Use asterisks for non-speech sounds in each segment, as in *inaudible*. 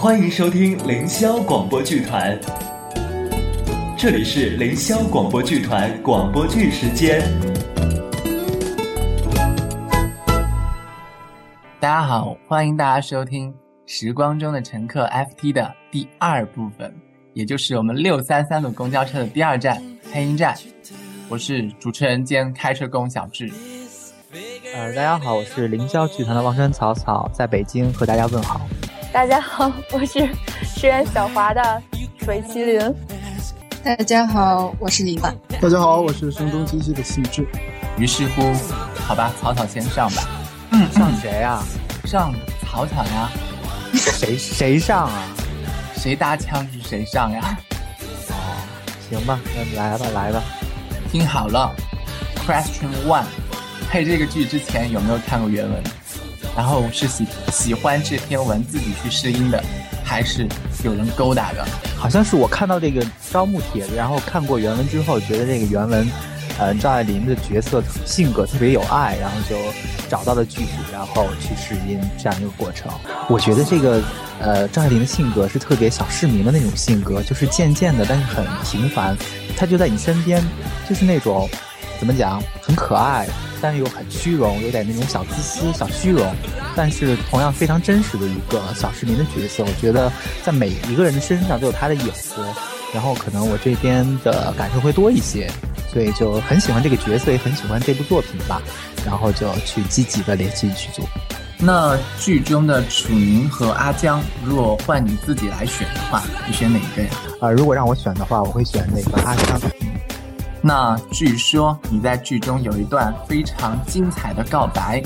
欢迎收听凌霄广播剧团，这里是凌霄广播剧团广播剧时间。大家好，欢迎大家收听《时光中的乘客》FT 的第二部分，也就是我们六三三路公交车的第二站黑鹰站。我是主持人兼开车工小智。呃，大家好，我是凌霄剧团的望山草草，在北京和大家问好。大家好，我是饰演小华的水麒麟。大家好，我是李婉。大家好，我是声东击西的信志。于是乎，好吧，草草先上吧。嗯，上谁啊？上草草呀。*laughs* 谁谁上啊？谁搭腔是谁上呀？哦，行吧，那来吧，来吧。听好了，Question One，配这个剧之前有没有看过原文？然后是喜喜欢这篇文自己去试音的，还是有人勾搭的？好像是我看到这个招募帖子，然后看过原文之后，觉得这个原文，呃，赵爱玲的角色性格特别有爱，然后就找到了剧组，然后去试音这样一个过程。我觉得这个，呃，赵爱玲的性格是特别小市民的那种性格，就是渐渐的，但是很平凡。她就在你身边，就是那种，怎么讲，很可爱。但是又很虚荣，有点那种小自私、小虚荣，但是同样非常真实的一个小市民的角色。我觉得在每一个人的身上都有他的影子，然后可能我这边的感受会多一些，所以就很喜欢这个角色，也很喜欢这部作品吧。然后就去积极的联系剧组。那剧中的楚宁和阿江，如果换你自己来选的话，你选哪一个呀？啊，如果让我选的话，我会选那个阿江。那据说你在剧中有一段非常精彩的告白，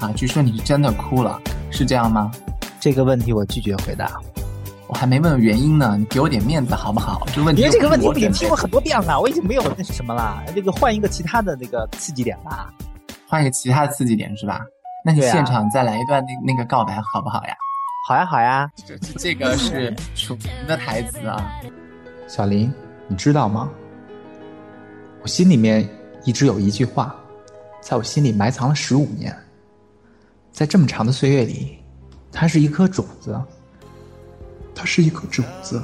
啊，据说你是真的哭了，是这样吗？这个问题我拒绝回答，我还没问原因呢，你给我点面子好不好？这问题，因为这个问题我已经听过很多遍了，我已经没有那是什么了，这个换一个其他的那个刺激点吧，换一个其他的刺激点是吧？那你现场再来一段那那个告白好不好呀？好呀好呀，这这个是楚宁的台词啊，小林，你知道吗？我心里面一直有一句话，在我心里埋藏了十五年。在这么长的岁月里，它是一颗种子，它是一颗种子，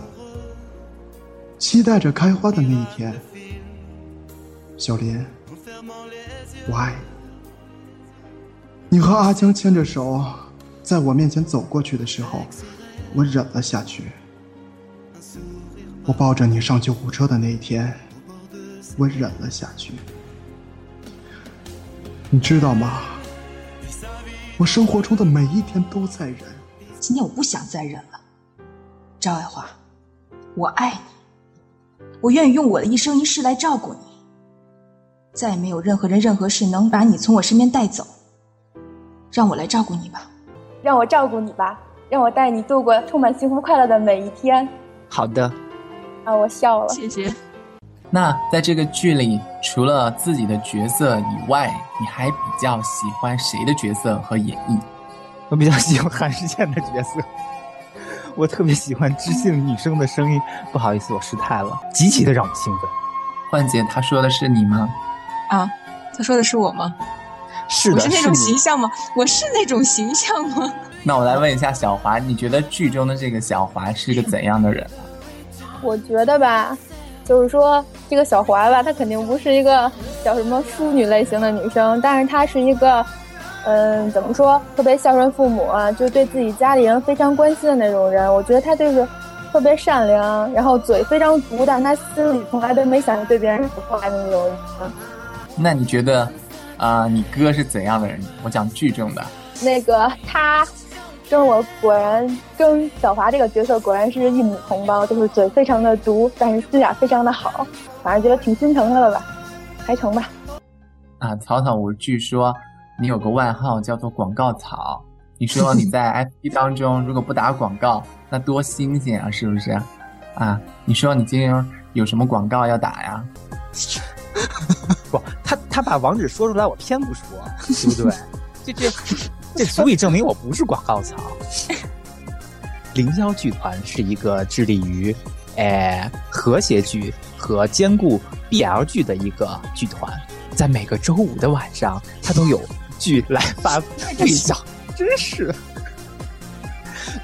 期待着开花的那一天。小林，我爱你。你和阿江牵着手，在我面前走过去的时候，我忍了下去。我抱着你上救护车的那一天。我忍了下去，你知道吗？我生活中的每一天都在忍。今天我不想再忍了，赵爱华，我爱你，我愿意用我的一生一世来照顾你。再也没有任何人、任何事能把你从我身边带走。让我来照顾你吧，让我照顾你吧，让我带你度过充满幸福快乐的每一天。好的，啊，我笑了，谢谢。那在这个剧里，除了自己的角色以外，你还比较喜欢谁的角色和演绎？我比较喜欢韩世健的角色，*laughs* 我特别喜欢知性女生的声音。不好意思，我失态了，极其的让我兴奋。幻姐，她说的是你吗？啊，她说的是我吗？是的，我是那种形象吗？我是那种形象吗？*laughs* 那我来问一下小华，你觉得剧中的这个小华是个怎样的人？我觉得吧。就是说，这个小华吧，她肯定不是一个叫什么淑女类型的女生，但是她是一个，嗯，怎么说，特别孝顺父母啊，就对自己家里人非常关心的那种人。我觉得她就是特别善良，然后嘴非常毒，但她心里从来都没想着对别人说坏的那种人。那你觉得，啊，你哥是怎样的人？我讲剧中的那个他。跟我果然跟小华这个角色果然是一母同胞，就是嘴非常的毒，但是心眼非常的好，反正觉得挺心疼他的吧，还成吧。啊，草草，我据说你有个外号叫做广告草，你说你在 *laughs* FP 当中如果不打广告，那多新鲜啊，是不是？啊，你说你今天有什么广告要打呀？*laughs* 不，他他把网址说出来，我偏不说，对不对？*laughs* 这这。*laughs* 这足以证明我不是广告草。凌霄剧团是一个致力于，诶和谐剧和兼顾 BL 剧的一个剧团，在每个周五的晚上，它都有剧来发。*laughs* 对呀，真是。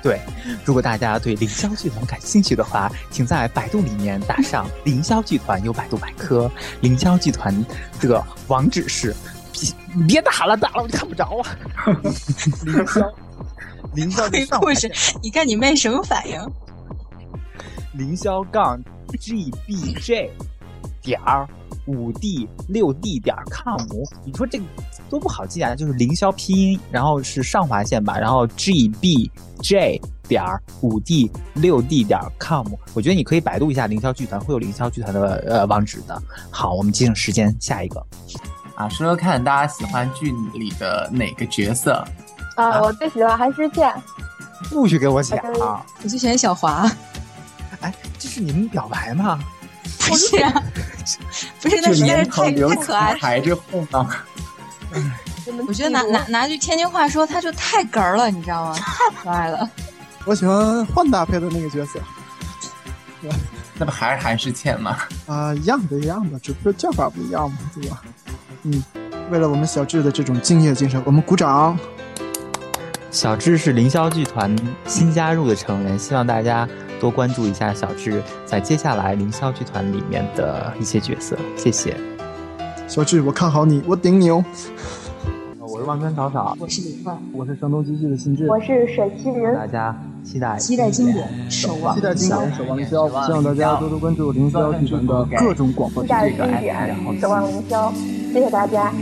对，如果大家对凌霄剧团感兴趣的话，请在百度里面打上“凌霄剧团”，有百度百科。凌霄剧团的网址是，别别打了，打了我就看不着啊。*laughs* 凌霄，凌霄的上 *laughs* 故事，*laughs* 你看你妹什么反应？凌霄杠 G B J 点儿五 D 六 D 点 com，你说这个多不好记啊？就是凌霄拼音，然后是上划线吧，然后 G B J 点儿五 D 六 D 点 com。我觉得你可以百度一下凌霄剧团，会有凌霄剧团的呃网址的。好，我们节省时间，下一个啊，说说看大家喜欢剧里的哪个角色？啊，我最喜欢韩诗倩。不许给我讲啊！我最喜欢小华。哎，这是你们表白吗？不是啊，*laughs* 不是，那实在是太太可爱了。排着后呢。我觉得拿拿拿句天津话说，他就太哏儿了，你知道吗？太可爱了。*laughs* 我喜欢换搭配的那个角色。*laughs* 那不还是韩世倩吗？啊，一样的，一样的，只不过叫法不一样嘛，对吧？嗯，为了我们小智的这种敬业精神，我们鼓掌。小智是凌霄剧团新加入的成员，希望大家。多关注一下小智在接下来凌霄剧团里面的一些角色，谢谢。小智，我看好你，我顶你哦。我是万川草草，我是李焕，我是声东击西的新智，我是水麒麟。大家期待期待经典，守望期待经典，守望凌霄。希望大家多多关注凌霄剧团的各种广播剧。期待经典，守望凌霄。谢谢大家。